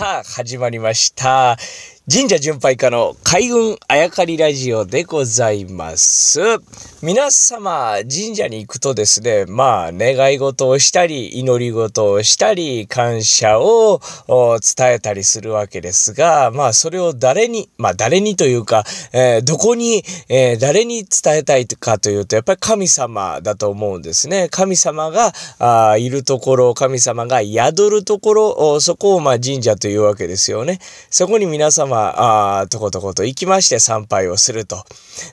さあ、始まりました。神社巡拝家の開運あやかりラジオでございます。皆様、神社に行くとですね、まあ、願い事をしたり、祈り事をしたり、感謝を伝えたりするわけですが、まあ、それを誰に、まあ、誰にというか、えー、どこに、えー、誰に伝えたいかというと、やっぱり神様だと思うんですね。神様があいるところ、神様が宿るところ、そこをまあ神社といういうわけですよね。そこに皆様あとことこと行きまして参拝をすると。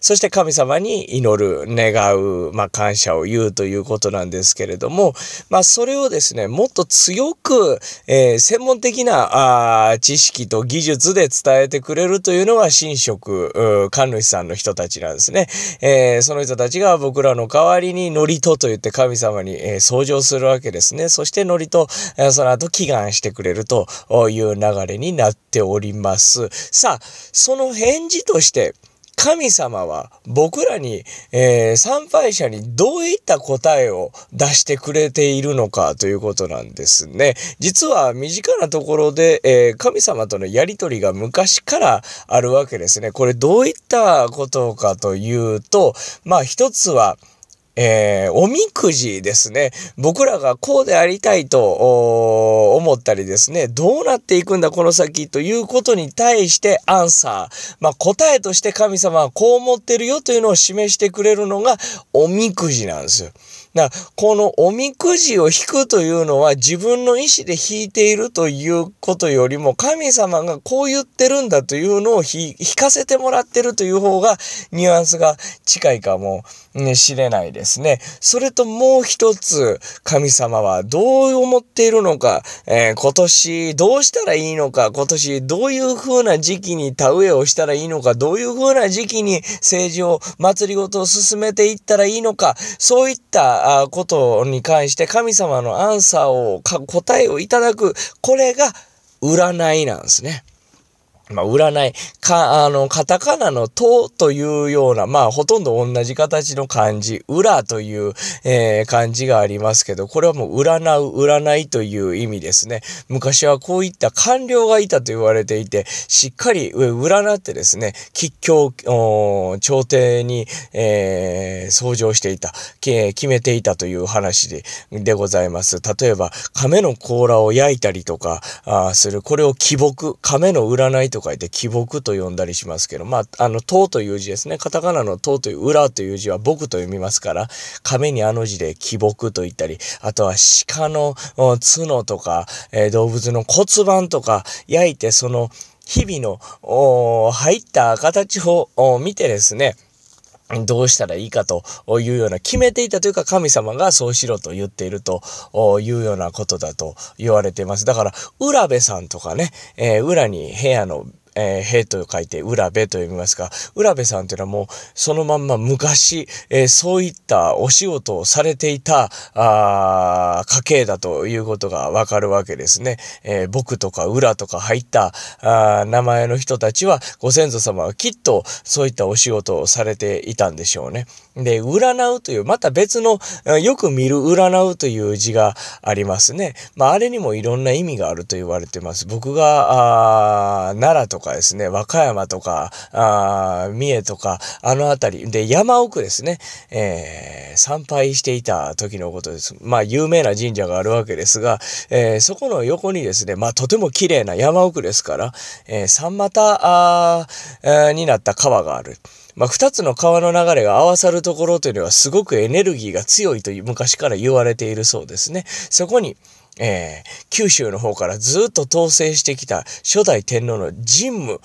そして神様に祈る、願う、まあ、感謝を言うということなんですけれども、まあ、それをですね、もっと強く、えー、専門的なあ知識と技術で伝えてくれるというのが神職、神主さんの人たちなんですね。えー、その人たちが僕らの代わりに祝詞と言って神様に、えー、掃除をするわけですね。そして祝詞と、えー、その後祈願してくれるというう流れになっております。さあ、その返事として、神様は僕らに、えー、参拝者にどういった答えを出してくれているのかということなんですね。実は身近なところで、えー、神様とのやりとりが昔からあるわけですね。これどういったことかというと、まあ一つは、えー、おみくじですね。僕らがこうでありたいと思ったりですね、どうなっていくんだこの先ということに対してアンサー、まあ、答えとして神様はこう思ってるよというのを示してくれるのがおみくじなんですよ。だこのおみくじを引くというのは自分の意思で引いているということよりも神様がこう言ってるんだというのを引かせてもらってるという方がニュアンスが近いかもしれないですね。それともう一つ神様はどう思っているのか、えー、今年どうしたらいいのか、今年どういう風な時期に田植えをしたらいいのか、どういう風な時期に政治を、祭りごとを進めていったらいいのか、そういったことに関して神様のアンサーを、答えをいただく、これが占いなんですね。まあ、占い、か、あの、カタカナのとというような、まあ、ほとんど同じ形の漢字、裏という、えー、漢字がありますけど、これはもう占う、占いという意味ですね。昔はこういった官僚がいたと言われていて、しっかり占ってですね、吉凶、朝廷に、えー、掃除をしていた、決めていたという話で、でございます。例えば、亀の甲羅を焼いたりとか、あする、これを木木、亀の占いとと書いて木木と呼んだりしますけど、まあ、あの、塔という字ですね。カタカナの塔という、裏という字は僕と読みますから、亀にあの字で木木と言ったり、あとは鹿の角とか、えー、動物の骨盤とか焼いて、その日々の入った形を見てですね、どうしたらいいかというような決めていたというか神様がそうしろと言っているというようなことだと言われています。だから、浦部さんとかね、えー、裏に部屋のえー、兵と書いて、浦部と読みますが、浦部さんというのはもう、そのまんま昔、えー、そういったお仕事をされていた、あ家系だということがわかるわけですね。えー、僕とか浦とか入ったあ名前の人たちは、ご先祖様はきっとそういったお仕事をされていたんでしょうね。で、占うという、また別の、よく見る占うという字がありますね。まあ、あれにもいろんな意味があると言われてます。僕が、奈良とかですね、和歌山とか、あ三重とか、あの辺り、で、山奥ですね、えー、参拝していた時のことです。まあ、有名な神社があるわけですが、えー、そこの横にですね、まあ、とても綺麗な山奥ですから、えー、三股あになった川がある。まあ、二つの川の流れが合わさるところというのはすごくエネルギーが強いという昔から言われているそうですね。そこに、えー、九州の方からずっと統制してきた初代天皇の神武、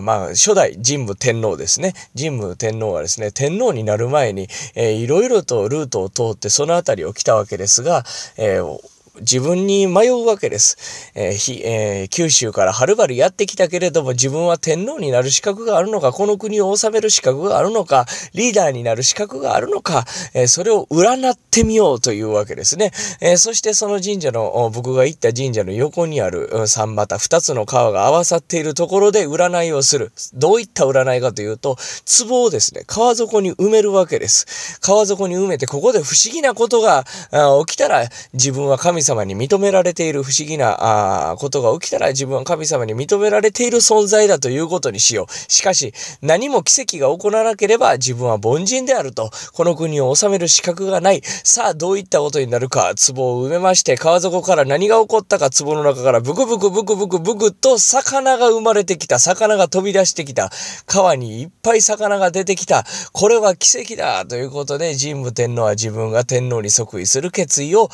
まあ、初代神武天皇ですね。神武天皇はですね、天皇になる前に、えー、いろいろとルートを通ってその辺りを来たわけですが、えー自分に迷うわけです。えーひえー、九州からはるばるやってきたけれども自分は天皇になる資格があるのか、この国を治める資格があるのか、リーダーになる資格があるのか、えー、それを占ってみようというわけですね。えそしてその神社の、僕が行った神社の横にある三股、二つの川が合わさっているところで占いをする。どういった占いかというと、壺をですね、川底に埋めるわけです。川底に埋めて、ここで不思議なことが起きたら、自分は神様様に認められている不思議なあことが起きたら自分は神様に認められている存在だということにしよう。しかし、何も奇跡が起こらなければ自分は凡人であると、この国を治める資格がない。さあ、どういったことになるか、壺を埋めまして、川底から何が起こったか、壺の中からブクブクブクブクブクと魚が生まれてきた。魚が飛び出してきた。川にいっぱい魚が出てきた。これは奇跡だということで、神武天皇は自分が天皇に即位する決意を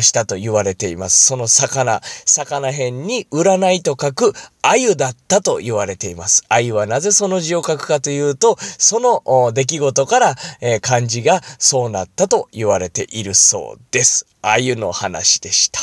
したと言われています。その魚、魚辺に占いと書く鮎だったと言われています。鮎はなぜその字を書くかというと、その出来事から、えー、漢字がそうなったと言われているそうです。鮎の話でした。